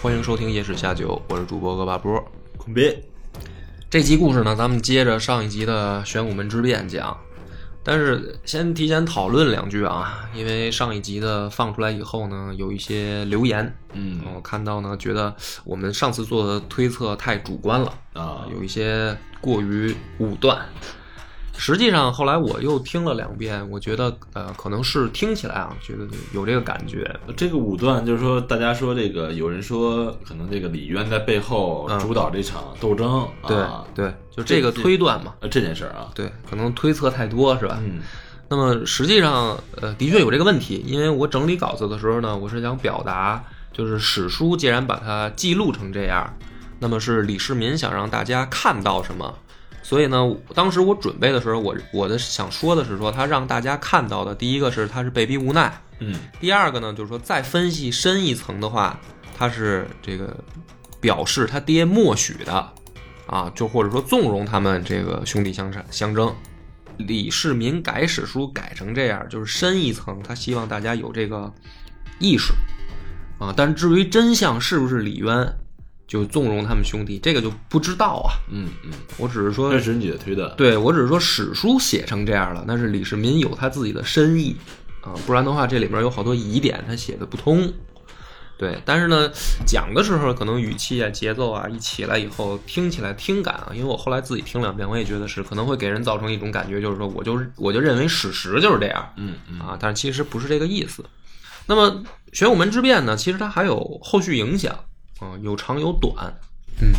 欢迎收听《野史下酒》，我是主播恶霸波。孔斌，这集故事呢，咱们接着上一集的玄武门之变讲，但是先提前讨论两句啊，因为上一集的放出来以后呢，有一些留言，嗯我看到呢，觉得我们上次做的推测太主观了，啊，有一些过于武断。实际上，后来我又听了两遍，我觉得呃，可能是听起来啊，觉得有这个感觉，这个五段就是说，大家说这个，有人说可能这个李渊在背后嗯主导这场斗争，对、啊，对，就这个推断嘛，呃，这件事儿啊，对，可能推测太多是吧？嗯。那么实际上，呃，的确有这个问题，因为我整理稿子的时候呢，我是想表达，就是史书既然把它记录成这样，那么是李世民想让大家看到什么，所以呢，当时我准备的时候，我我的想说的是说，他让大家看到的，第一个是他是被逼无奈，嗯第二个呢，就是说再分析深一层的话，他是这个表示他爹默许的，啊，就或者说纵容他们这个兄弟相争相争。李世民改史书改成这样，就是深一层，他希望大家有这个意识啊。但至于真相是不是李渊就纵容他们兄弟，这个就不知道啊。嗯嗯，我只是说这是你的推断，对我只是说史书写成这样了，那是李世民有他自己的深意啊，不然的话这里面有好多疑点他写的不通。对，但是呢，讲的时候可能语气啊、节奏啊一起来以后，听起来听感啊，因为我后来自己听两遍，我也觉得是可能会给人造成一种感觉，就是说我就我就认为史实就是这样嗯嗯啊，但是其实不是这个意思。那么玄武门之变呢，其实它还有后续影响啊，有长有短。嗯，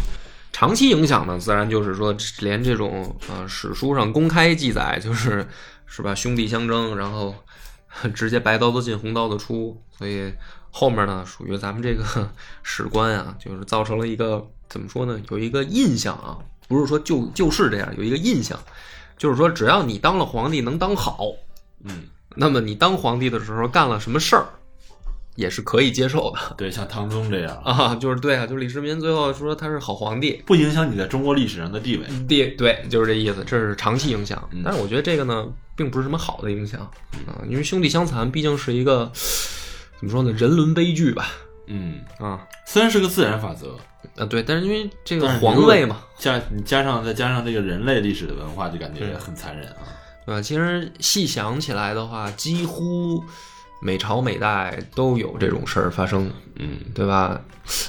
长期影响呢，自然就是说，连这种呃史书上公开记载，就是是吧，兄弟相争，然后 直接白刀子进红刀子出，所以后面呢，属于咱们这个 史官啊，就是造成了一个怎么说呢，有一个印象啊，不是说就就是这样，有一个印象，就是说只要你当了皇帝能当好，嗯，那么你当皇帝的时候干了什么事儿，也是可以接受的。对，像唐宗这样，啊，就是对啊，就是李世民最后说他是好皇帝，不影响你在中国历史上的地位，对对，就是这意思，这是长期影响。嗯。但是我觉得这个呢，并不是什么好的影响啊，因为兄弟相残毕竟是一个怎么说呢，人伦悲剧吧。嗯，啊。虽然是个自然法则，啊对，但是因为这个皇位嘛，加你加上再加上这个人类历史的文化，就感觉很残忍啊，对吧？其实细想起来的话，几乎每朝每代都有这种事儿发生，嗯对吧？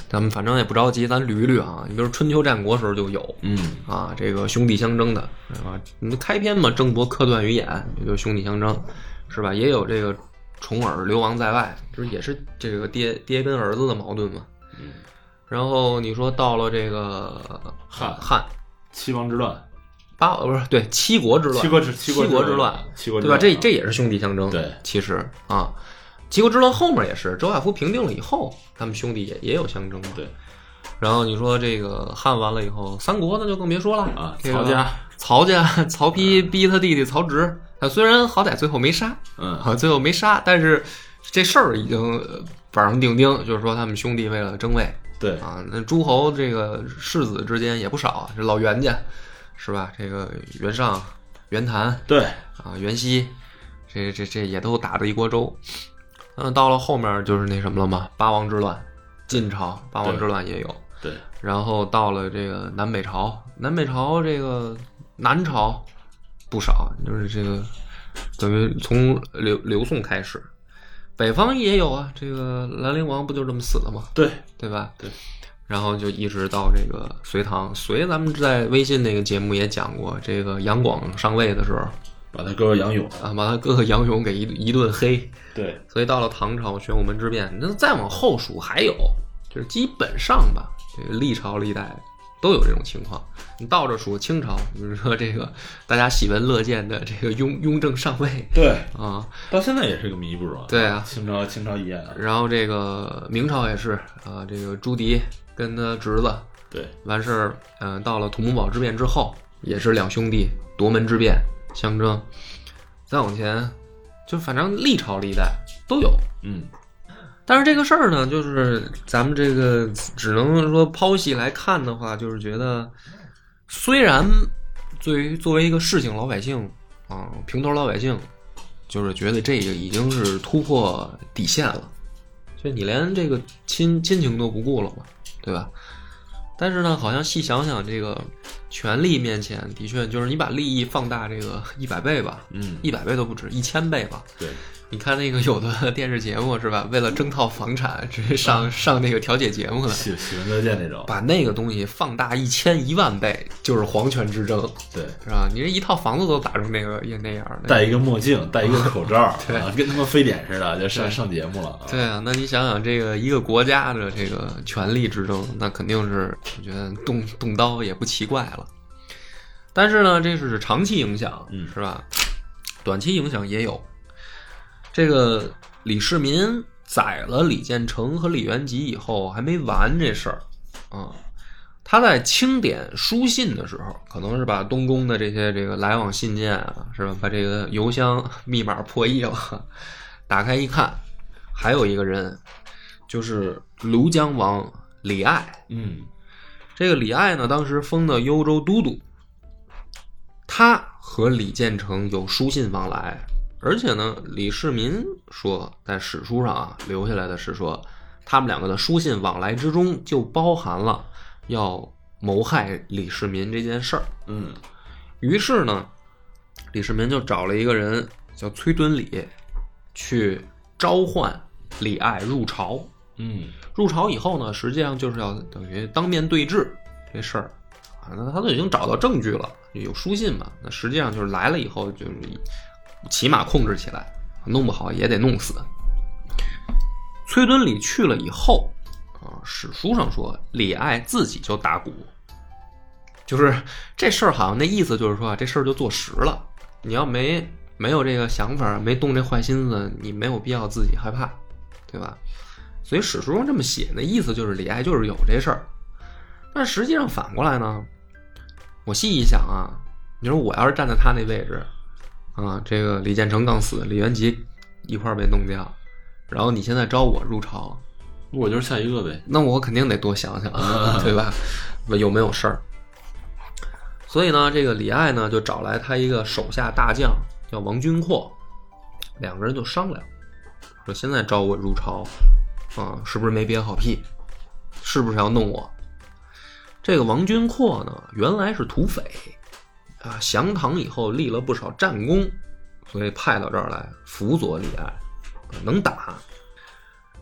咱们反正也不着急，咱捋一捋啊。你比如春秋战国时候就有，嗯啊，这个兄弟相争的，是吧？你开篇嘛，争夺柯段于眼，也就兄弟相争，是吧？也有这个重耳流亡在外，就是也是这个爹爹跟儿子的矛盾嘛。嗯，然后你说到了这个汉汉七王之乱，八不是对七国之乱，七国之七国之乱，七国对吧？这这也是兄弟相争，对。其实啊，七国之乱后面也是周亚夫平定了以后，他们兄弟也也有相争嘛。对。然后你说这个汉完了以后，三国那就更别说了啊，这个曹家，曹家 曹丕逼他弟弟曹植，他虽然好歹最后没杀嗯。啊，最后没杀，但是这事儿已经呃板上钉钉，就是说他们兄弟为了争位。对，啊，那诸侯这个世子之间也不少，这老袁家是吧？这个袁尚、袁谭对，啊、袁熙，这这这也都打的一锅粥。嗯，到了后面就是那什么了嘛，八王之乱，晋朝八王之乱也有。对，然后到了这个南北朝，南北朝这个南朝不少，就是这个等于从刘刘宋开始，北方也有啊，这个兰陵王不就这么死的吗？对，对吧？对。然后就一直到这个隋唐，隋咱们在微信那个节目也讲过，这个杨广上位的时候把他哥哥杨勇，啊，把他哥哥杨勇给一一顿黑，对，所以到了唐朝玄武门之变，那再往后数还有，就是基本上吧，这个历朝历代都有这种情况。你倒着数，清朝，比如说这个大家喜闻乐见的这个雍雍正上位对，啊，到现在也是个谜，不是吗？对啊清朝清朝一案，然后这个明朝也是啊，这个朱棣跟他侄子对，完事儿，嗯、到了土木堡之变之后，也是两兄弟夺门之变相争。再往前，就反正历朝历代都有。嗯，但是这个事儿呢，就是咱们这个只能说剖析来看的话，就是觉得，虽然对于作为一个市井老百姓啊，平头老百姓，就是觉得这个已经是突破底线了，就你连这个亲亲情都不顾了嘛，对吧？但是呢，好像细想想，这个权力面前，的确就是你把利益放大这个一百倍吧，嗯，一百倍都不止，一千倍吧。对，你看那个有的电视节目是吧？为了争套房产，直接上上那个调解节目了，喜喜闻乐见那种，把那个东西放大一千一万倍，就是皇权之争，对，是吧？你这一套房子都打成那个也那样的。戴一个墨镜，戴一个口罩，对啊，跟他妈非典似的，就上上节目了。啊对啊，那你想想，这个一个国家的这个权力之争，那肯定是我觉得动动刀也不奇怪了。但是呢，这是长期影响，嗯是吧？短期影响也有。这个李世民宰了李建成和李元吉以后，还没完这事儿啊。他在清点书信的时候，可能是把东宫的这些这个来往信件啊，是吧？把这个邮箱密码破译了，打开一看，还有一个人，就是庐江王李爱。嗯，这个李爱呢，当时封的幽州都督，他和李建成有书信往来，而且呢，李世民说，在史书上啊留下来的是说，他们两个的书信往来之中就包含了要谋害李世民这件事儿。嗯，于是呢，李世民就找了一个人叫崔敦礼，去召唤李爱入朝。嗯，入朝以后呢，实际上就是要等于当面对质这事儿啊。那他都已经找到证据了，有书信嘛。那实际上就是来了以后，就是起码控制起来，弄不好也得弄死。崔敦礼去了以后啊，史书上说李爱自己就打鼓，就是这事儿好像那意思就是说，这事儿就坐实了。你要没没有这个想法，没动这坏心思，你没有必要自己害怕，对吧？所以史书上这么写，那意思就是李爱就是有这事儿。但实际上反过来呢，我细一想啊，你说我要是站在他那位置啊，这个李建成刚死，李元吉一块儿被弄掉，然后你现在招我入朝，我就是下一个呗。那我肯定得多想想，对吧？有没有事儿？所以呢，这个李爱呢就找来他一个手下大将叫王君阔，两个人就商量，说现在招我入朝，啊，是不是没憋好屁？是不是要弄我？这个王君阔呢，原来是土匪，啊，降唐以后立了不少战功，所以派到这儿来辅佐李爱，啊能打。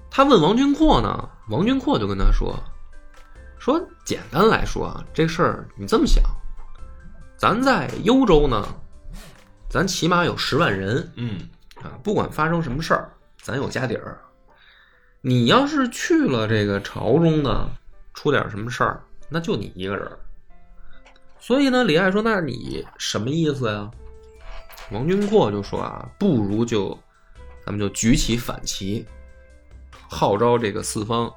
他问王君阔呢，王君阔就跟他说：“说简单来说啊，这事儿你这么想，咱在幽州呢，咱起码有十万人嗯，啊，不管发生什么事儿，咱有家底儿。你要是去了这个朝中呢，出点什么事儿，那就你一个人儿。所以呢，李爱说：“那你什么意思呀？”王君阔就说：“啊，不如就咱们就举起反旗，号召这个四方，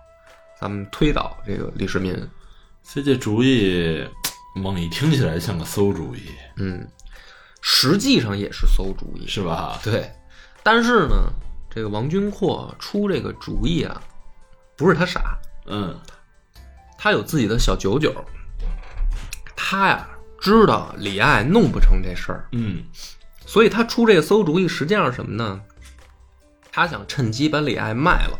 咱们推倒这个李世民。所以这主意，猛一听起来像个馊主意，嗯，实际上也是馊主意，是吧？对。但是呢，这个王君阔出这个主意啊，不是他傻，嗯，他有自己的小九九。他呀知道李爱弄不成这事儿，嗯，所以他出这个馊主意，实际上是什么呢？他想趁机把李爱卖了，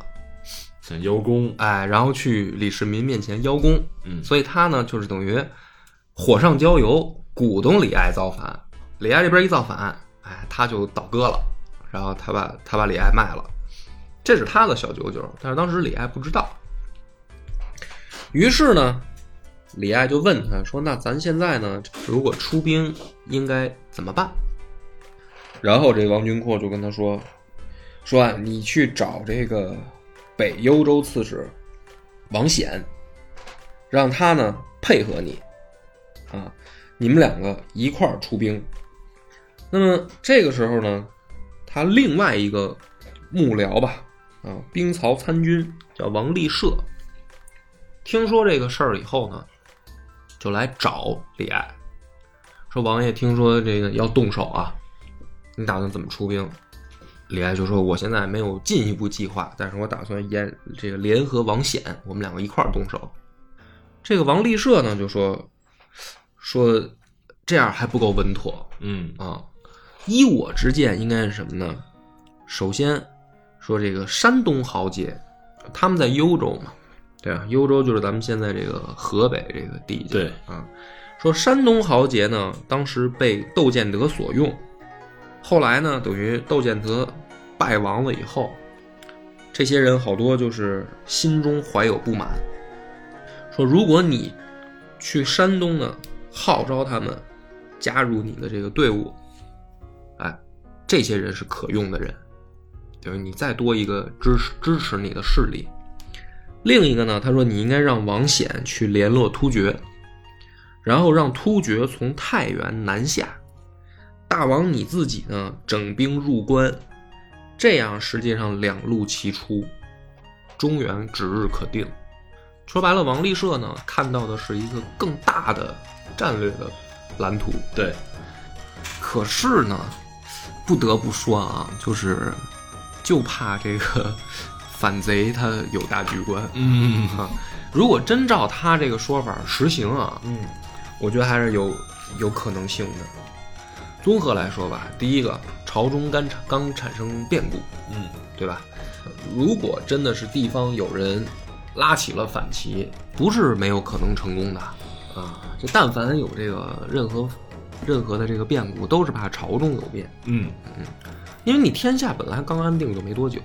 想邀功，哎，然后去李世民面前邀功。嗯，所以他呢，就是等于火上浇油，鼓动李爱造反。李爱这边一造反，哎，他就倒戈了，然后他把他把李爱卖了，这是他的小九九。但是当时李爱不知道，于是呢，李爱就问他说：“那咱现在呢，如果出兵，应该怎么办？”然后这王君阔就跟他说：“说啊，你去找这个北幽州刺史王显，让他呢配合你，啊，你们两个一块儿出兵。那么这个时候呢，他另外一个幕僚吧，啊，兵曹参军叫王立社，听说这个事儿以后呢，就来找李爱，说王爷听说这个要动手啊，你打算怎么出兵？李爱就说：“我现在没有进一步计划，但是我打算联这个联合王显，我们两个一块儿动手。”这个王立社呢就说：“说这样还不够稳妥嗯啊，依我之见，应该是什么呢？首先说这个山东豪杰，他们在幽州嘛，对啊，幽州就是咱们现在这个河北这个地界，对啊，说山东豪杰呢，当时被窦建德所用，后来呢，等于窦建德败亡了以后，这些人好多就是心中怀有不满，说如果你去山东呢，号召他们加入你的这个队伍，哎，这些人是可用的人，等于你再多一个支持支持你的势力。另一个呢，他说你应该让王显去联络突厥，然后让突厥从太原南下，大王你自己呢整兵入关，这样实际上两路齐出，中原指日可定。说白了，王立社呢看到的是一个更大的战略的蓝图，对，可是呢，不得不说啊，就是就怕这个反贼他有大局观嗯啊。如果真照他这个说法实行啊，嗯我觉得还是有有可能性的。综合来说吧，第一个，朝中刚产刚产生变故，嗯对吧？如果真的是地方有人拉起了反旗，不是没有可能成功的啊。就但凡有这个任何任何的这个变故，都是怕朝中有变，嗯因为你天下本来刚安定就没多久，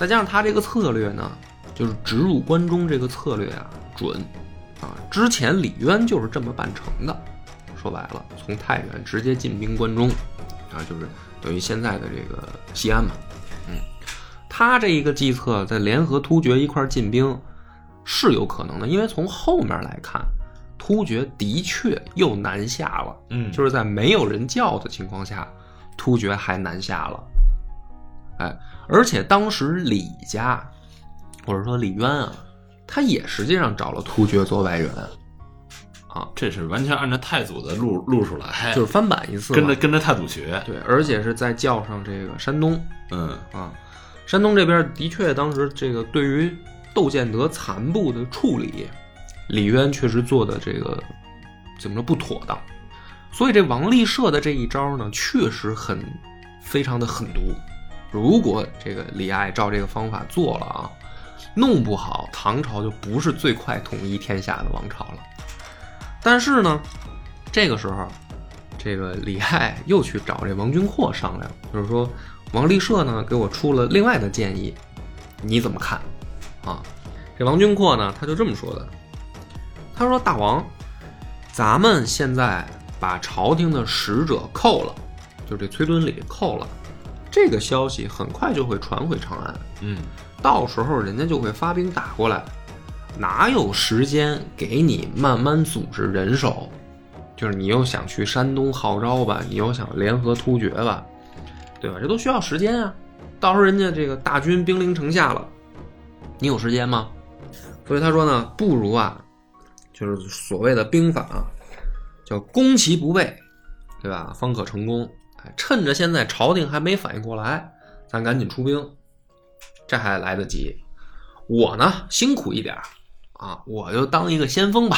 再加上他这个策略呢，就是直入关中这个策略啊准啊。之前李渊就是这么办成的，说白了，从太原直接进兵关中啊，就是等于现在的这个西安嘛。嗯，他这一个计策，在联合突厥一块儿进兵是有可能的，因为从后面来看，突厥的确又南下了。嗯，就是在没有人叫的情况下，突厥还南下了。哎，而且当时李家或者说李渊啊，他也实际上找了突厥做外援，啊，这是完全按照太祖的路路数来，就是翻版一次，跟着跟着太祖学。对，而且是在叫上这个山东。嗯。啊，山东这边的确当时这个对于窦建德残部的处理，李渊确实做的这个怎么说不妥当，所以这王立社的这一招呢，确实很非常的狠毒。如果这个李爱照这个方法做了啊，弄不好唐朝就不是最快统一天下的王朝了。但是呢，这个时候，这个李爱又去找这王君阔商量，就是说王立社呢给我出了另外的建议，你怎么看？啊，这王君阔呢他就这么说的，他说：“大王，咱们现在把朝廷的使者扣了，就这崔敦礼扣了，这个消息很快就会传回长安，嗯到时候人家就会发兵打过来，哪有时间给你慢慢组织人手？就是你又想去山东号召吧，你又想联合突厥吧，对吧？这都需要时间啊。到时候人家这个大军兵临城下了，你有时间吗？所以他说呢，不如啊，就是所谓的兵法啊，叫攻其不备，对吧？方可成功。趁着现在朝廷还没反应过来，咱赶紧出兵，这还来得及。我呢，辛苦一点啊，我就当一个先锋吧。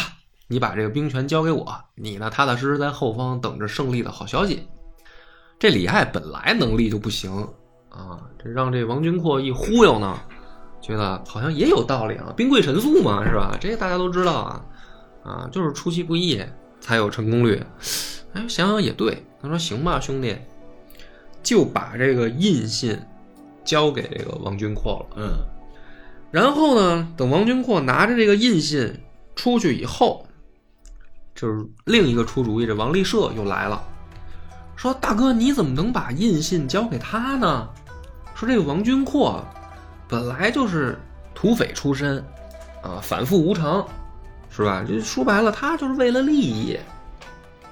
你把这个兵权交给我，你呢，踏踏实实在后方等着胜利的好消息。这李爱本来能力就不行啊，这让这王君阔一忽悠呢，觉得好像也有道理啊，兵贵神速嘛，是吧？这大家都知道啊，啊，就是出其不意才有成功率。哎，想想也对，他说行吧，兄弟，就把这个印信交给这个王君阔了。嗯然后呢，等王君阔拿着这个印信出去以后，就是另一个出主意，这王立社又来了，说：“大哥，你怎么能把印信交给他呢？说这个王君阔本来就是土匪出身，啊，反复无常，是吧？这说白了，他就是为了利益。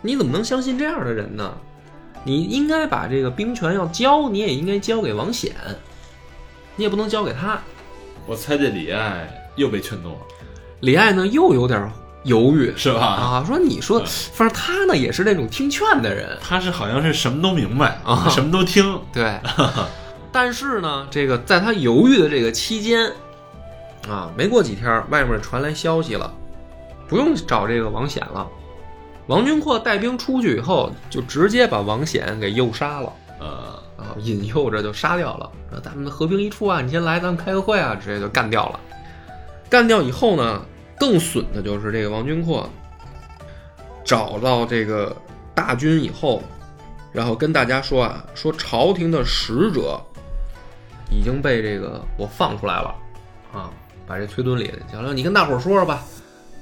你怎么能相信这样的人呢？你应该把这个兵权要交，你也应该交给王显，你也不能交给他。我猜这李爱又被劝动了，李爱呢又有点犹豫，是吧？啊，说你说，反正他呢也是那种听劝的人，他是好像是什么都明白啊什么都听。对。但是呢，这个在他犹豫的这个期间，啊，没过几天，外面传来消息了，不用找这个王显了。王君阔带兵出去以后，就直接把王显给诱杀了。呃，啊，引诱着就杀掉了。说咱们合兵一处啊，你先来，咱们开个会啊，直接就干掉了。干掉以后呢，更损的就是这个王君阔找到这个大军以后，然后跟大家说啊，说朝廷的使者已经被这个我放出来了啊，把这崔敦礼行了，你跟大伙说说吧，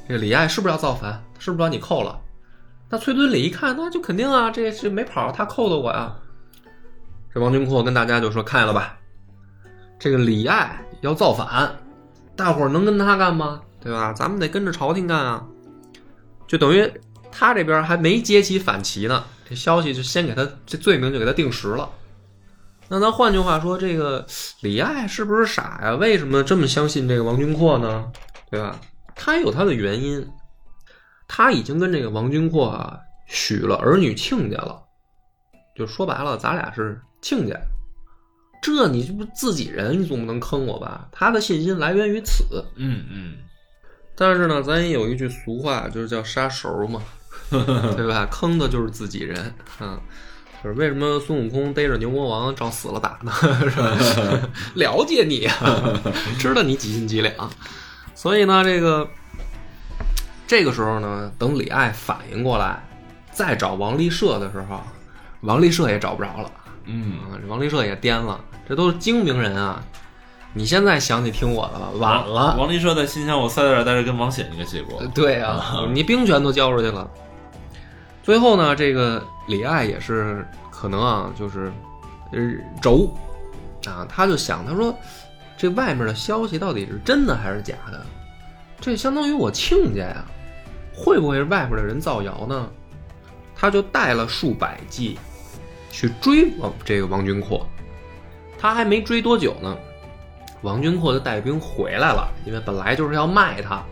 这个李爱是不是要造反？是不是把你扣了？那崔敦礼一看，那就肯定啊，这这没跑，他扣的我呀。这王君阔跟大家就说：“看见了吧，这个李爱要造反，大伙儿能跟他干吗？对吧？咱们得跟着朝廷干啊。就等于他这边还没接起反旗呢，这消息就先给他这罪名就给他定实了。那咱换句话说，这个李爱是不是傻呀？为什么这么相信这个王君阔呢？对吧？他有他的原因，他已经跟这个王君阔啊许了儿女亲家了。就说白了，咱俩是亲家，这你这不自己人，你总不能坑我吧？他的信心来源于此。嗯嗯，但是呢，咱也有一句俗话，就是叫杀熟嘛，对吧？坑的就是自己人，嗯，就是为什么孙悟空逮着牛魔王照死了打呢？是吧？了解你啊，知道你几斤几两，所以呢，这个这个时候呢，等李爱反应过来，再找王立社的时候，王立社也找不着了。嗯，王立社也颠了，这都是精明人啊！你现在想起听我的了，晚了。王立社在新疆：我塞在这儿待着，跟王显一个结果。对啊，你兵权都交出去了。最后呢，这个李爱也是可能啊，就是呃轴啊，他就想，他说这外面的消息到底是真的还是假的？这相当于我亲家呀，会不会是外边的人造谣呢？他就带了数百骑去追王这个王君阔，他还没追多久呢，王君阔就带兵回来了，因为本来就是要卖他，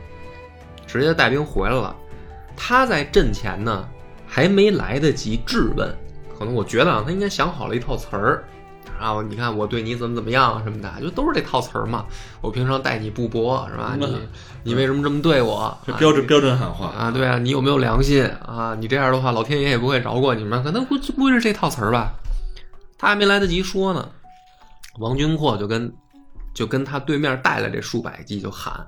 直接带兵回来了。他在阵前呢，还没来得及质问，可能我觉得啊，他应该想好了一套词儿，然后你看我对你怎么怎么样什么的，就都是这套词儿嘛。我平常待你不薄是吧？嗯你你为什么这么对我？啊这标准标准喊话啊，对啊，你有没有良心啊？你这样的话，老天爷也不会饶过你们，可能估计估计是这套词儿吧。他还没来得及说呢，王军阔就跟就跟他对面带来这数百计就喊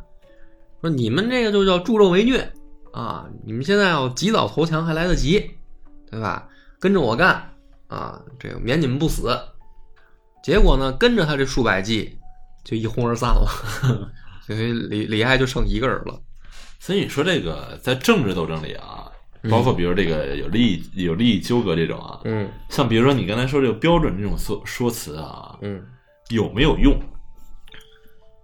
说：“你们这个就叫助纣为虐啊！你们现在要及早投降还来得及，对吧？跟着我干啊，这个免你们不死。”结果呢，跟着他这数百计就一哄而散了，所以李李爱就剩一个人了。所以你说这个在政治斗争里啊，包括比如这个有利益有利益纠葛这种啊，嗯像比如说你刚才说这个标准这种说说辞啊，嗯。有没有用？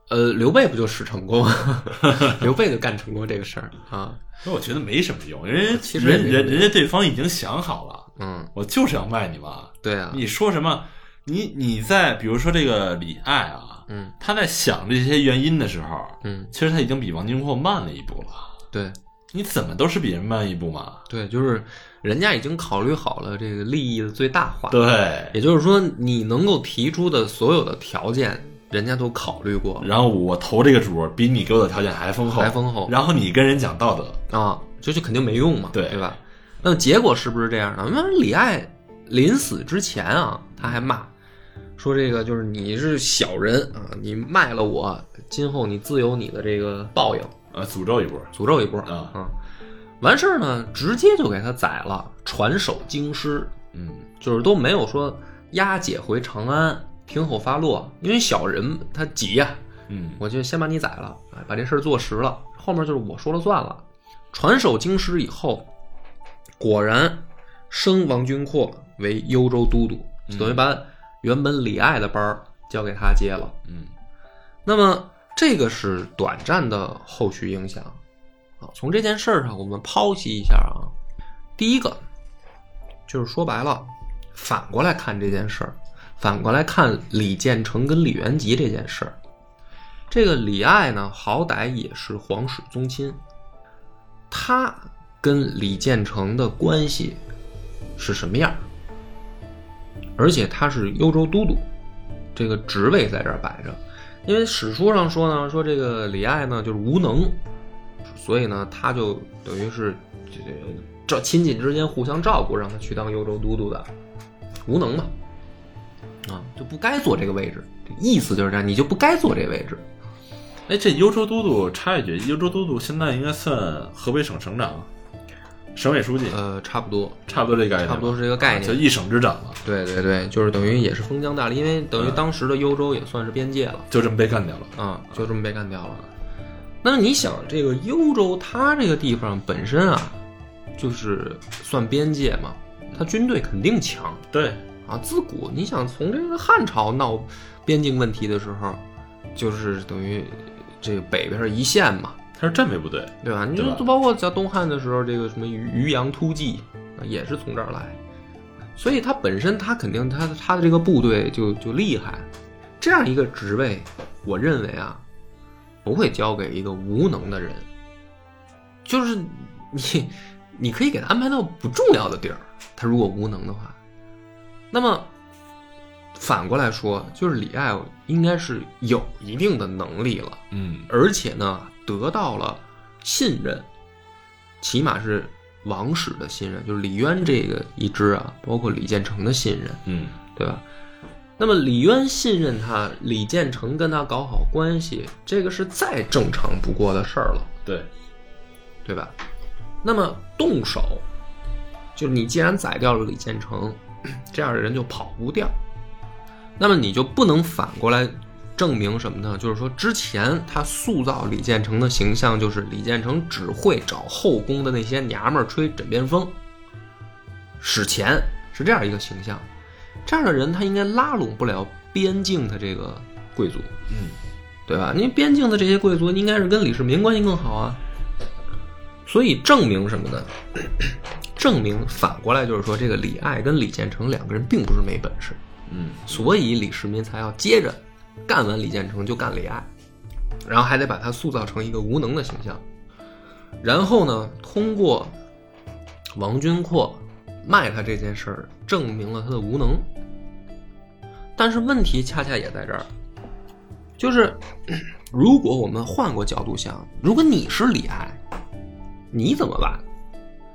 呃，刘备不就使成功？刘备就干成功这个事儿啊。那我觉得没什么用，人其实人人人家对方已经想好了，嗯，我就是要卖你嘛。对啊，你说什么？你你在比如说这个李艾啊，嗯他在想这些原因的时候，嗯，其实他已经比王金阔慢了一步了。对你怎么都是比人慢一步嘛？对，就是人家已经考虑好了这个利益的最大化。，对。也就是说，你能够提出的所有的条件，人家都考虑过然后我投这个主比你给我的条件还丰厚，还丰厚然后你跟人讲道德，啊，这就肯定没用嘛，对对吧？那么结果是不是这样呢？那李艾临死之前啊，他还骂说这个就是你是小人啊，你卖了我，今后你自有你的这个报应。啊，诅咒一波。诅咒一波啊啊完事儿呢，直接就给他宰了，传首京师，嗯，就是都没有说押解回长安，听候发落，因为小人他急呀、嗯，我就先把你宰了，哎，把这事儿做实了，后面就是我说了算了。传首京师以后，果然升王君阔为幽州都督，就等于把原本李爱的班儿交给他接了。嗯，那么这个是短暂的后续影响啊，从这件事儿上，我们剖析一下啊。第一个就是说白了，反过来看这件事儿，反过来看李建成跟李元吉这件事儿。这个李爱呢，好歹也是皇室宗亲，他跟李建成的关系是什么样儿？而且他是幽州都督，这个职位在这儿摆着。因为史书上说呢，说这个李爱呢就是无能，所以呢他就等于是这个这亲戚之间互相照顾，让他去当幽州都督的，无能嘛，啊就不该坐这个位置，意思就是这样，你就不该坐这位置。哎，这幽州都督插一句，幽州都督现在应该算河北省省长、省委书记，呃，差不多，差不多这概念，差不多是这个概念啊就一省之长了，对对对，就是等于也是封疆大吏，因为等于当时的幽州也算是边界了。就这么被干掉了。啊，就这么被干掉了。那么你想，这个幽州它这个地方本身啊，就是算边界嘛，它军队肯定强对，啊。自古你想从这个汉朝闹边境问题的时候，就是等于这个北边是一线嘛，他是战备部队，对吧？你就就包括在东汉的时候，这个什么渔渔阳突骑啊，也是从这儿来，所以他本身他肯定他他的这个部队就就厉害。这样一个职位，我认为啊，不会交给一个无能的人，就是你你可以给他安排到不重要的地儿，他如果无能的话，那么反过来说，就是李爱应该是有一定的能力了。嗯，而且呢，得到了信任，起码是王室的信任，就是李渊这个一支啊，包括李建成的信任，嗯，对吧？那么李渊信任他，李建成跟他搞好关系，这个是再正常不过的事儿了，对，对吧？那么动手，就是你既然宰掉了李建成，这样的人就跑不掉，那么你就不能反过来证明什么呢？就是说，之前他塑造李建成的形象，就是李建成只会找后宫的那些娘们儿吹枕边风，使钱，是这样一个形象。这样的人，他应该拉拢不了边境的这个贵族，嗯，对吧？因为边境的这些贵族应该是跟李世民关系更好啊。所以证明什么呢？证明反过来就是说，这个李爱跟李建成两个人并不是没本事，嗯，所以李世民才要接着干完李建成就干李爱，然后还得把他塑造成一个无能的形象，然后呢，通过王君阔卖他这件事儿，证明了他的无能。但是问题恰恰也在这儿，就是 如果我们换过角度想，如果你是李爱，你怎么办？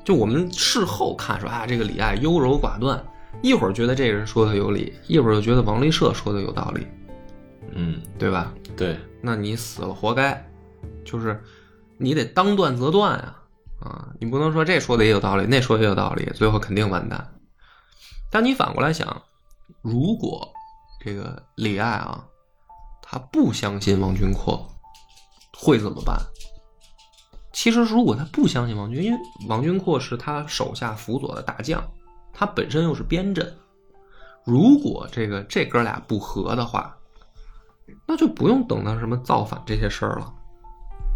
就我们事后看说啊，这个李爱优柔寡断，一会儿觉得这个人说的有理，一会儿又觉得王立社说的有道理，嗯，对吧？对，那你死了活该，就是你得当断则断啊啊！你不能说这说的也有道理，那说的也有道理，最后肯定完蛋。但你反过来想，如果这个李爱啊，他不相信王军阔，会怎么办？其实，如果他不相信王军，因为王军阔是他手下辅佐的大将，他本身又是边镇，如果这个这哥俩不和的话，那就不用等到什么造反这些事儿了，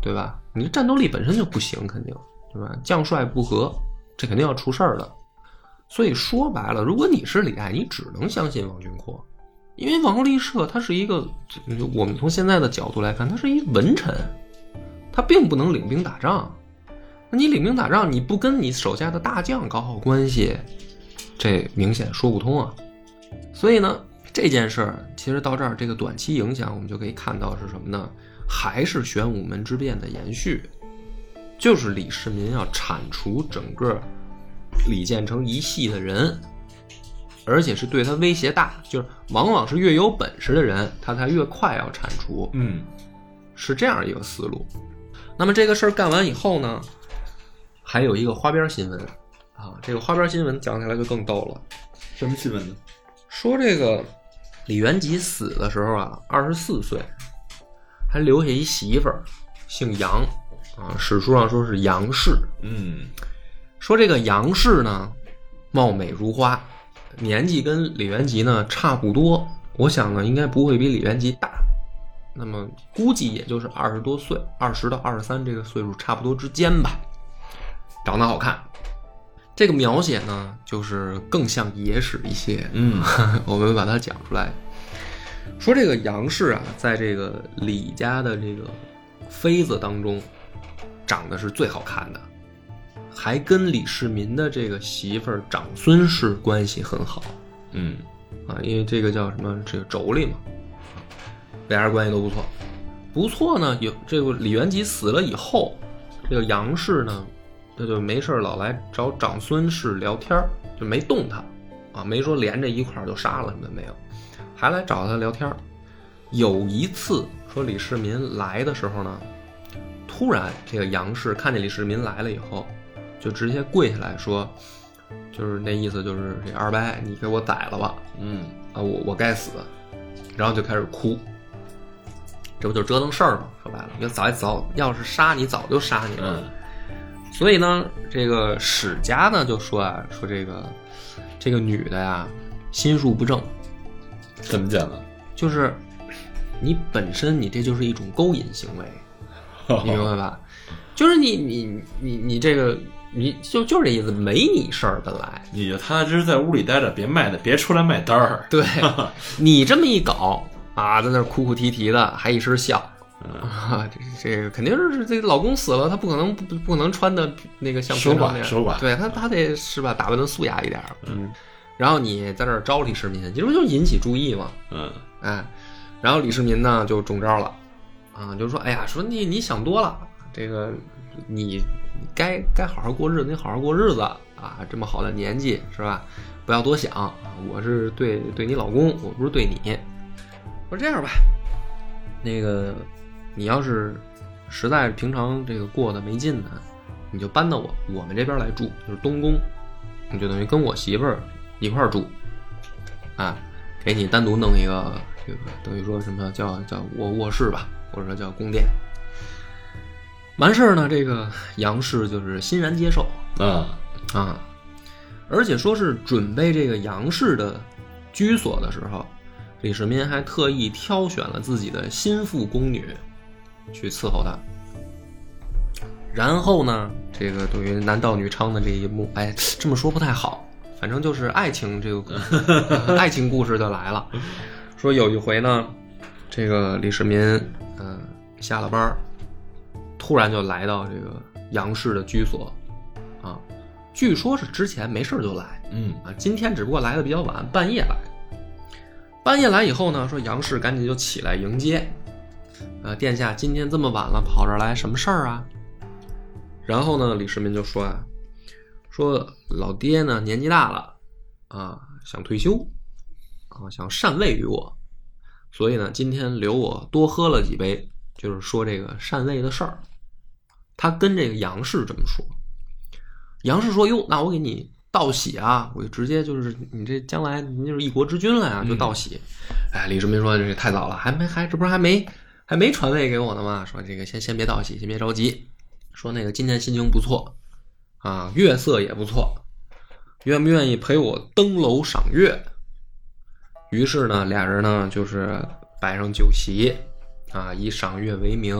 对吧？你战斗力本身就不行，肯定，对吧？将帅不和，这肯定要出事儿的。所以说白了，如果你是李爱，你只能相信王君阔，因为王立社他是一个，我们从现在的角度来看，他是一文臣，他并不能领兵打仗。那你领兵打仗，你不跟你手下的大将搞好关系，这明显说不通啊。所以呢，这件事儿其实到这儿，这个短期影响我们就可以看到是什么呢？还是玄武门之变的延续，就是李世民要铲除整个李建成一系的人，而且是对他威胁大，就是往往是越有本事的人，他才越快要铲除，嗯，是这样一个思路。那么这个事儿干完以后呢，还有一个花边新闻啊，这个花边新闻讲起来就更逗了。什么新闻呢？说这个李元吉死的时候啊，二十四岁，还留下一媳妇儿，姓杨啊，史书上说是杨氏。嗯，说这个杨氏呢，貌美如花，年纪跟李元吉呢差不多，我想呢应该不会比李元吉大那么估计也就是二十多岁，二十到二十三这个岁数差不多之间吧，长得好看。这个描写呢，就是更像野史一些。嗯 我们把它讲出来，说这个杨氏啊，在这个李家的这个妃子当中，长得是最好看的，还跟李世民的这个媳妇儿长孙氏关系很好嗯啊，因为这个叫什么这个妯娌嘛，俩人关系都不错。不错呢，有这个李元吉死了以后，这个杨氏呢，他就没事儿老来找长孙氏聊天儿就没动他啊，没说连着一块儿就杀了什么没有，还来找他聊天儿。有一次说李世民来的时候呢，突然这个杨氏看见李世民来了以后，就直接跪下来说，就是那意思就是这二伯你给我宰了吧，嗯。啊，我我该死，然后就开始哭，这不就折腾事儿吗？说白了，要早早要是杀你，早就杀你了。嗯所以呢，这个史家呢就说啊，说这个这个女的呀，心术不正，怎么讲呢？就是你本身你这就是一种勾引行为，你明白吧？就是你你你你这个你就就是这意思，没你事儿本来。你就踏踏实实在屋里待着，别卖的，别出来卖单儿。对 你这么一搞啊，在那哭哭啼啼的，还一身笑。啊，这这个肯定是这个老公死了，他不可能不不可能穿的那个像平常那样守寡守寡对他他得是吧，打扮的素雅一点儿。嗯，然后你在这儿招李世民，这不就引起注意吗？嗯哎，然后李世民呢就中招了，啊，就说哎呀，说你你想多了，这个你你该该好好过日子，你好好过日子啊，这么好的年纪是吧？不要多想啊，我是对对你老公，我不是对你。我说这样吧，那个你要是实在平常这个过得没劲呢，你就搬到我我们这边来住，就是东宫，你就等于跟我媳妇儿一块儿住，啊，给你单独弄一个这个等于说什么叫叫卧卧室吧，或者说叫宫殿。完事儿呢，这个杨氏就是欣然接受啊啊，而且说是准备这个杨氏的居所的时候，李世民还特意挑选了自己的心腹宫女去伺候他。然后呢，这个等于男盗女娼的这一幕，哎，这么说不太好，反正就是爱情这个 爱情故事就来了。说有一回呢，这个李世民嗯、下了班儿突然就来到这个杨氏的居所啊，据说是之前没事儿就来，嗯啊，今天只不过来的比较晚，半夜来。半夜来以后呢，说杨氏赶紧就起来迎接，呃，殿下今天这么晚了跑这儿来，什么事儿啊？然后呢，李世民就说啊，说老爹呢年纪大了，啊，想退休，啊，想禅位于我，所以呢，今天留我多喝了几杯，就是说这个禅位的事儿。他跟这个杨氏这么说，杨氏说：“哟，那我给你道喜啊，我就直接就是你这将来您就是一国之君了呀，就道喜。哎，李世民说：“这太早了，还没还这不是还没还没传位给我呢嘛？说这个先先别道喜，先别着急。说那个今天心情不错啊，月色也不错，愿不愿意陪我登楼赏月？”于是呢，俩人呢就是摆上酒席啊，以赏月为名，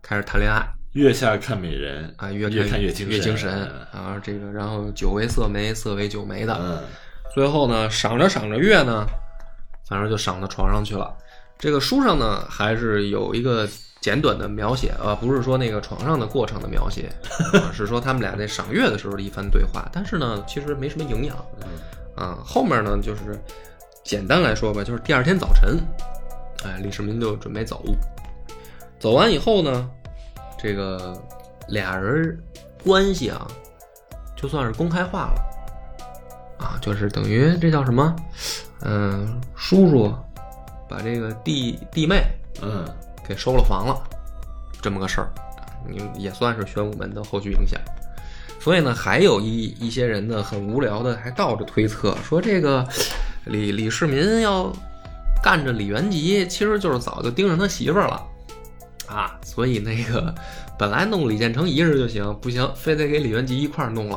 开始谈恋爱。月下看美人啊，越越看越精神，越精神啊，这个然后酒为色媒，色为酒媒的，嗯最后呢，赏着赏着月呢，反正就赏到床上去了。这个书上呢，还是有一个简短的描写，啊，不是说那个床上的过程的描写，啊、是说他们俩在赏月的时候的一番对话。但是呢，其实没什么营养，啊，后面呢就是简单来说吧，就是第二天早晨，哎，李世民就准备走，走完以后呢，这个俩人关系啊，就算是公开化了。啊，就是等于这叫什么？嗯，叔叔把这个弟弟妹嗯给收了房了，这么个事儿，你也算是玄武门的后续影响。所以呢，还有一一些人呢，很无聊的还倒着推测说，这个李李世民要干着李元吉，其实就是早就盯上他媳妇儿了啊。所以那个本来弄李建成一人就行，不行，非得给李元吉一块儿弄了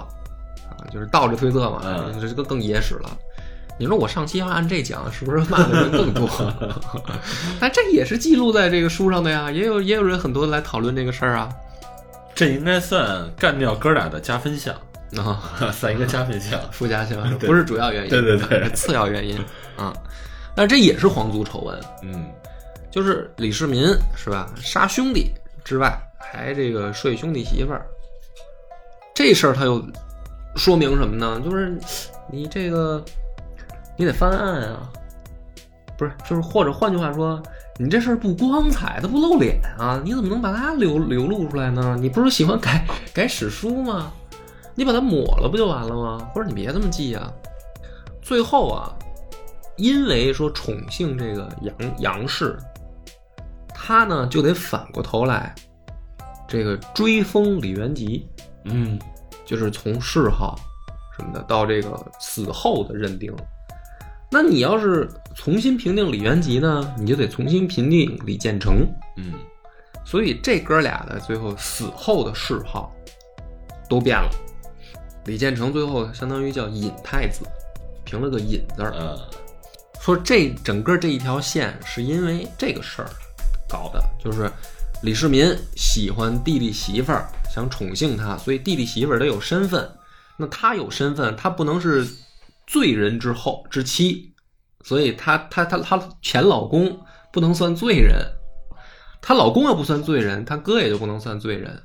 啊，就是倒着推测嘛，嗯这个更野史了。你说我上期要按这讲，是不是骂的人更多？但 这也是记录在这个书上的呀，也有也有人很多来讨论这个事儿啊。这应该算干掉哥俩的加分项，啊，算一个加分项。附加项 不是主要原因，对对对是次要原因啊。但这也是皇族丑闻，嗯就是李世民是吧？杀兄弟之外，还这个睡兄弟媳妇儿，这事儿他又说明什么呢？就是你这个你得翻案啊，不是？就是或者换句话说，你这事儿不光彩，它不露脸啊，你怎么能把它流流露出来呢？你不是喜欢改 改史书吗？你把它抹了不就完了吗？或者你别这么记啊。最后啊，因为说宠幸这个杨杨氏，他呢就得反过头来，这个追封李元吉，嗯就是从谥号什么的到这个死后的认定。那你要是重新评定李元吉呢，你就得重新评定李建成。嗯所以这哥俩的最后死后的谥号都变了。李建成最后相当于叫尹太子，评了个尹字儿。呃说这整个这一条线是因为这个事儿搞的，就是李世民喜欢弟弟媳妇儿，想宠幸她，所以弟弟媳妇儿得有身份。那他有身份，他不能是罪人之后之妻，所以她她她她前老公不能算罪人，她老公又不算罪人，她哥也就不能算罪人。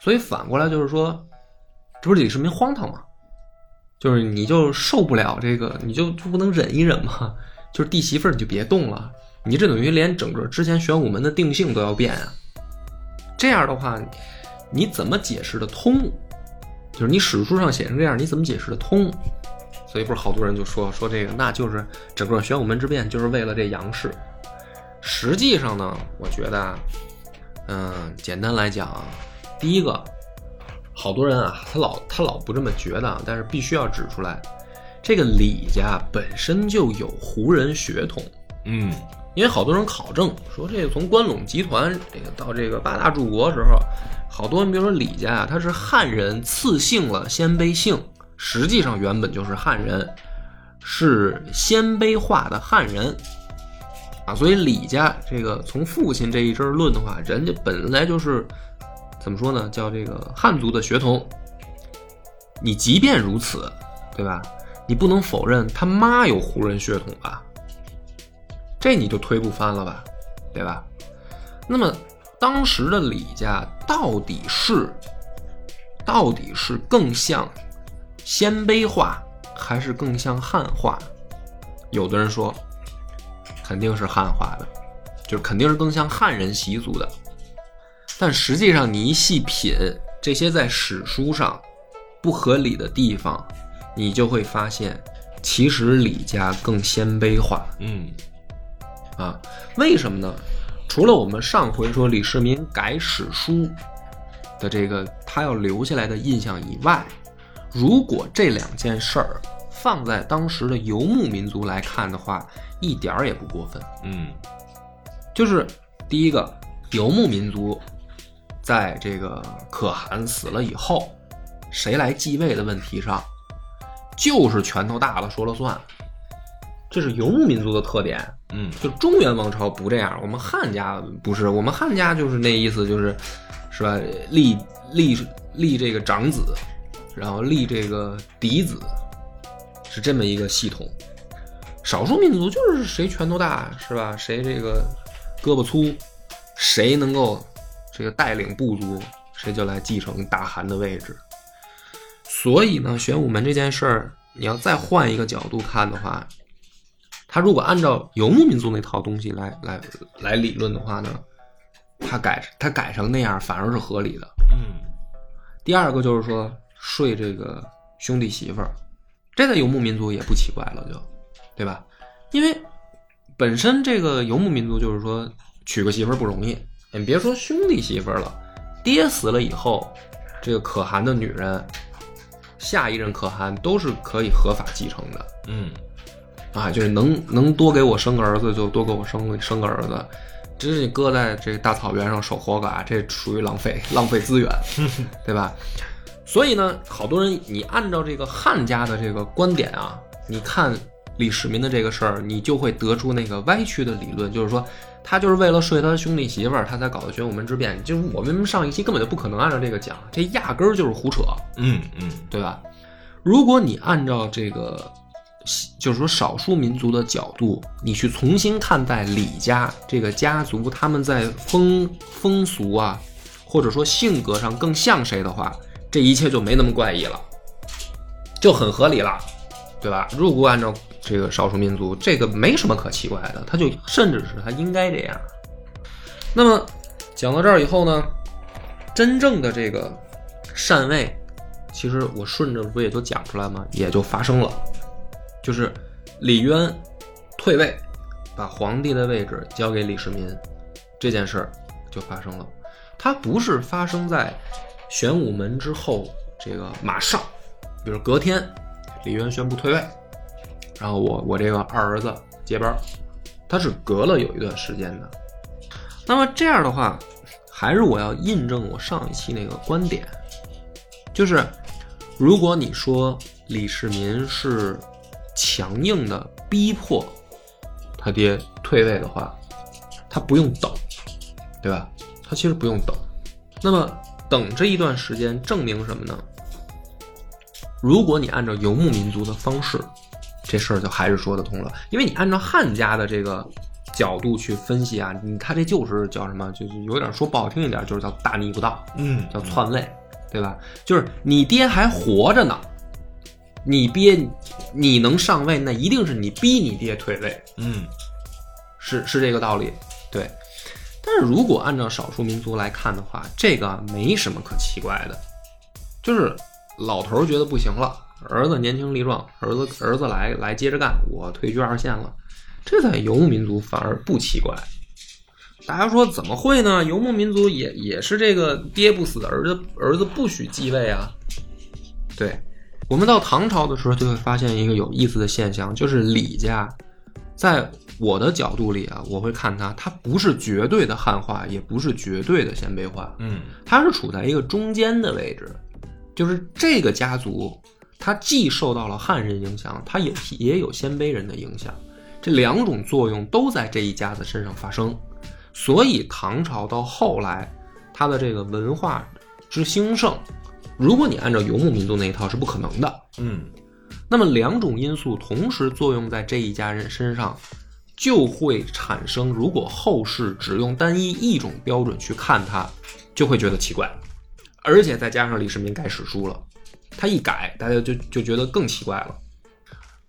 所以反过来就是说，这不是李世民荒唐吗？就是你就受不了这个，你就就不能忍一忍吗？就是弟媳妇儿你就别动了，你这等于连整个之前玄武门的定性都要变啊。这样的话，你怎么解释得通？就是你史书上写成这样，你怎么解释得通？所以不是好多人就说说这个，那就是整个玄武门之变就是为了这杨氏。实际上呢，我觉得啊，嗯，简单来讲啊，第一个，好多人啊，他老他老不这么觉得啊，但是必须要指出来，这个李家本身就有胡人血统，嗯。因为好多人考证说，这个从关陇集团这个到这个八大柱国时候，好多人比如说李家啊，他是汉人赐姓了鲜卑姓，实际上原本就是汉人，是鲜卑化的汉人啊，所以李家这个从父亲这一支论的话，人家本来就是怎么说呢，叫这个汉族的血统。你即便如此，对吧？你不能否认他妈有胡人血统吧？这你就推不翻了吧，对吧？那么当时的李家到底是到底是更像鲜卑化，还是更像汉化？有的人说肯定是汉化的，就是肯定是更像汉人习俗的。但实际上你一细品这些在史书上不合理的地方，你就会发现，其实李家更鲜卑化。嗯啊，为什么呢？除了我们上回说李世民改史书的这个他要留下来的印象以外，如果这两件事儿放在当时的游牧民族来看的话，一点儿也不过分。嗯就是第一个，游牧民族在这个可汗死了以后，谁来继位的问题上，就是拳头大了说了算，这是游牧民族的特点。嗯就中原王朝不这样，我们汉家不是，我们汉家就是那意思，就是是吧？立立立这个长子，然后立这个嫡子，是这么一个系统。少数民族就是谁拳头大是吧？谁这个胳膊粗，谁能够这个带领部族，谁就来继承大汗的位置。所以呢，玄武门这件事儿，你要再换一个角度看的话，他如果按照游牧民族那套东西来来来理论的话呢，他改他改成那样反而是合理的。嗯第二个就是说睡这个兄弟媳妇儿，这在游牧民族也不奇怪了就，对吧？因为本身这个游牧民族就是说娶个媳妇儿不容易，你别说兄弟媳妇儿了，爹死了以后，这个可汗的女人，下一任可汗都是可以合法继承的。嗯啊，就是能能多给我生个儿子就多给我生个生个儿子，这是你搁在这个大草原上守活寡，这属于浪费浪费资源，对吧？所以呢，好多人你按照这个汉家的这个观点啊，你看李世民的这个事儿，你就会得出那个歪曲的理论，就是说他就是为了睡他兄弟媳妇儿，他才搞的玄武门之变。就是我们上一期根本就不可能按照这个讲，这压根儿就是胡扯，嗯嗯对吧？如果你按照这个，就是说少数民族的角度，你去重新看待李家这个家族，他们在风风俗啊，或者说性格上更像谁的话，这一切就没那么怪异了，就很合理了，对吧？如果按照这个少数民族，这个没什么可奇怪的，他就甚至是他应该这样。那么讲到这儿以后呢，真正的这个禅位，其实我顺着不也就讲出来吗？也就发生了，就是李渊退位，把皇帝的位置交给李世民，这件事儿就发生了。它不是发生在玄武门之后，这个马上，比如隔天，李渊宣布退位，然后我我这个二儿子接班，他是隔了有一段时间的。那么这样的话，还是我要印证我上一期那个观点，就是如果你说李世民是强硬的逼迫他爹退位的话，他不用等，对吧？他其实不用等。那么等这一段时间证明什么呢？如果你按照游牧民族的方式，这事儿就还是说得通了，因为你按照汉家的这个角度去分析啊，你他这就是叫什么？就是有点说不好听一点，就是叫大逆不道。嗯，叫篡位，对吧？就是你爹还活着呢，你爹你能上位，那一定是你逼你爹退位，嗯是是这个道理，对。如果按照少数民族来看的话，这个没什么可奇怪的，就是老头儿觉得不行了，儿子年轻力壮，儿子儿子来来接着干，我退居二线了，这在游牧民族反而不奇怪。大家说怎么会呢？游牧民族也也是这个爹不死，儿子儿子不许继位啊。对，我们到唐朝的时候就会发现一个有意思的现象，就是李家，在我的角度里啊，我会看它，它不是绝对的汉化，也不是绝对的鲜卑化，嗯它是处在一个中间的位置，就是这个家族，它既受到了汉人影响，它也也有鲜卑人的影响，这两种作用都在这一家子身上发生，所以唐朝到后来，它的这个文化之兴盛，如果你按照游牧民族那一套是不可能的。嗯。那么两种因素同时作用在这一家人身上，就会产生，如果后世只用单一一种标准去看他，就会觉得奇怪。而且再加上李世民改史书了，他一改，大家就就觉得更奇怪了。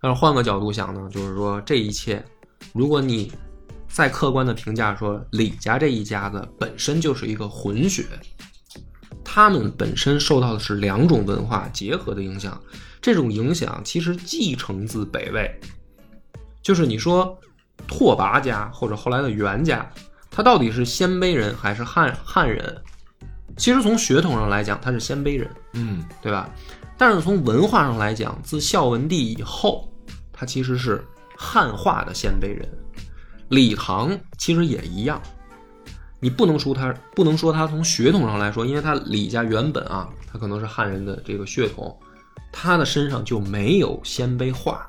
但是换个角度想呢，就是说这一切，如果你再客观的评价说李家这一家子本身就是一个混血，他们本身受到的是两种文化结合的影响，这种影响其实继承自北魏，就是你说拓跋家或者后来的袁家，他到底是鲜卑人还是汉汉人？其实从血统上来讲，他是鲜卑人，嗯对吧？但是从文化上来讲，自孝文帝以后，他其实是汉化的鲜卑人。李唐其实也一样，你不能说他不能说他从血统上来说，因为他李家原本啊，他可能是汉人的这个血统，他的身上就没有鲜卑化，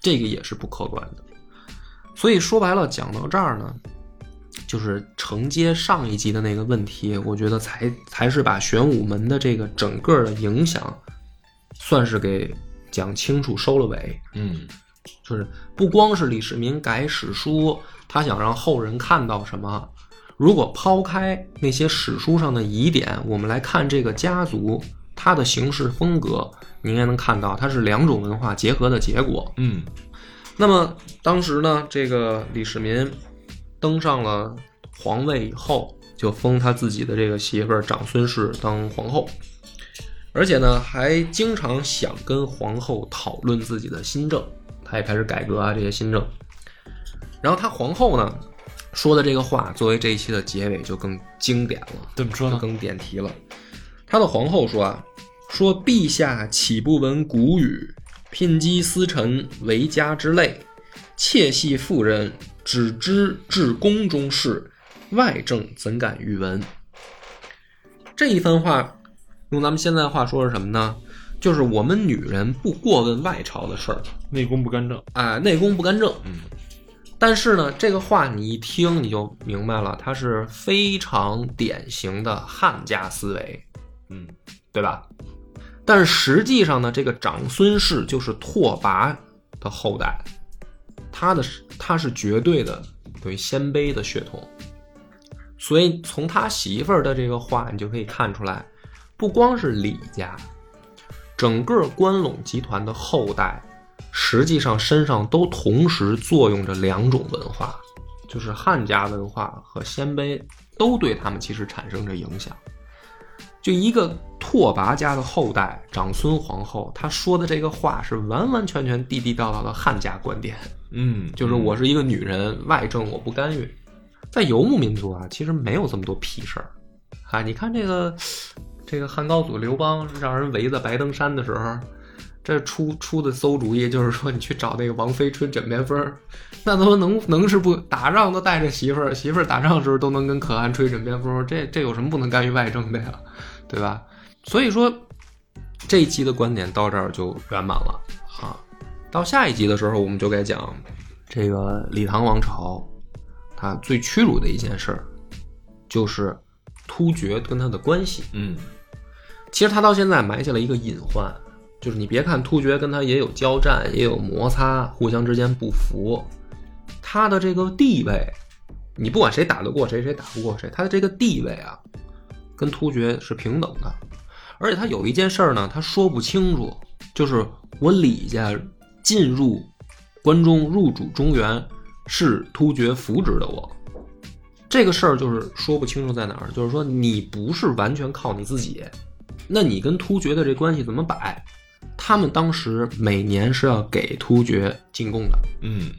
这个也是不客观的。所以说白了，讲到这儿呢，就是承接上一集的那个问题，我觉得才才是把玄武门的这个整个的影响，算是给讲清楚收了尾。嗯就是不光是李世民改史书，他想让后人看到什么。如果抛开那些史书上的疑点，我们来看这个家族它的形式风格，你应该能看到它是两种文化结合的结果。嗯那么当时呢，这个李世民登上了皇位以后，就封他自己的这个媳妇儿长孙氏当皇后，而且呢，还经常想跟皇后讨论自己的新政，他也开始改革啊这些新政。然后他皇后呢说的这个话，作为这一期的结尾就更经典了。怎么说呢？更点题了。他的皇后说啊，说陛下岂不闻古语，聘姬司臣为家之累，妾系妇人，只知治宫中事，外政怎敢欲闻？这一番话，用咱们现在话说是什么呢？就是我们女人不过问外朝的事儿，内功不干政。啊，内功不干政。嗯，但是呢，这个话你一听你就明白了，它是非常典型的汉家思维，嗯对吧？但实际上呢，这个长孙氏就是拓跋的后代，他的他是绝对的等于鲜卑的血统，所以从他媳妇儿的这个话，你就可以看出来，不光是李家，整个关陇集团的后代，实际上身上都同时作用着两种文化，就是汉家文化和鲜卑都对他们其实产生着影响。就一个拓跋家的后代长孙皇后，她说的这个话是完完全全地地道道的汉家观点，嗯，就是我是一个女人，外政我不干预。在游牧民族啊，其实没有这么多屁事儿啊！你看这个这个汉高祖刘邦让人围在白登山的时候，这出出的馊主意就是说你去找那个王妃吹枕边风，那他妈能能是不打仗都带着媳妇儿，媳妇儿打仗的时候都能跟可汗吹枕边风，这这有什么不能干预外政的呀？对吧？所以说这一集的观点到这儿就圆满了啊。到下一集的时候，我们就该讲这个李唐王朝，他最屈辱的一件事儿，就是突厥跟他的关系。嗯其实他到现在埋下了一个隐患，就是你别看突厥跟他也有交战，也有摩擦，互相之间不服，他的这个地位，你不管谁打得过谁，谁打不过谁，他的这个地位啊，跟突厥是平等的。而且他有一件事儿呢，他说不清楚，就是我李家进入关中入主中原，是突厥扶植的我。这个事儿就是说不清楚在哪儿，就是说你不是完全靠你自己，那你跟突厥的这关系怎么摆？他们当时每年是要给突厥进贡的，嗯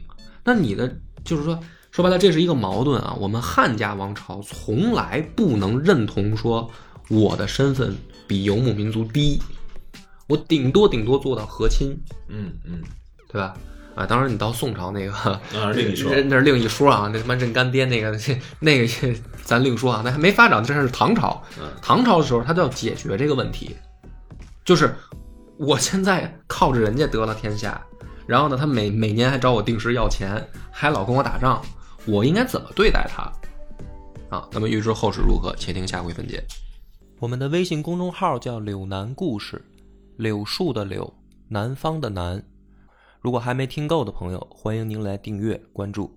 那你的就是说，说白了，这是一个矛盾啊。我们汉家王朝从来不能认同说我的身份比游牧民族低，我顶多顶多做到和亲，嗯嗯，对吧？啊，当然你到宋朝那个，那是另一说那 那是另一说啊。那他妈认干爹那个，那个咱另说啊。那还没发展，这是唐朝。嗯唐朝的时候，他就要解决这个问题，就是我现在靠着人家得了天下，然后呢，他每每年还找我定时要钱，还老跟我打仗，我应该怎么对待他？啊，那么预知后事如何，且听下回分解。我们的微信公众号叫“柳南故事”，柳树的柳，南方的南。如果还没听够的朋友，欢迎您来订阅关注。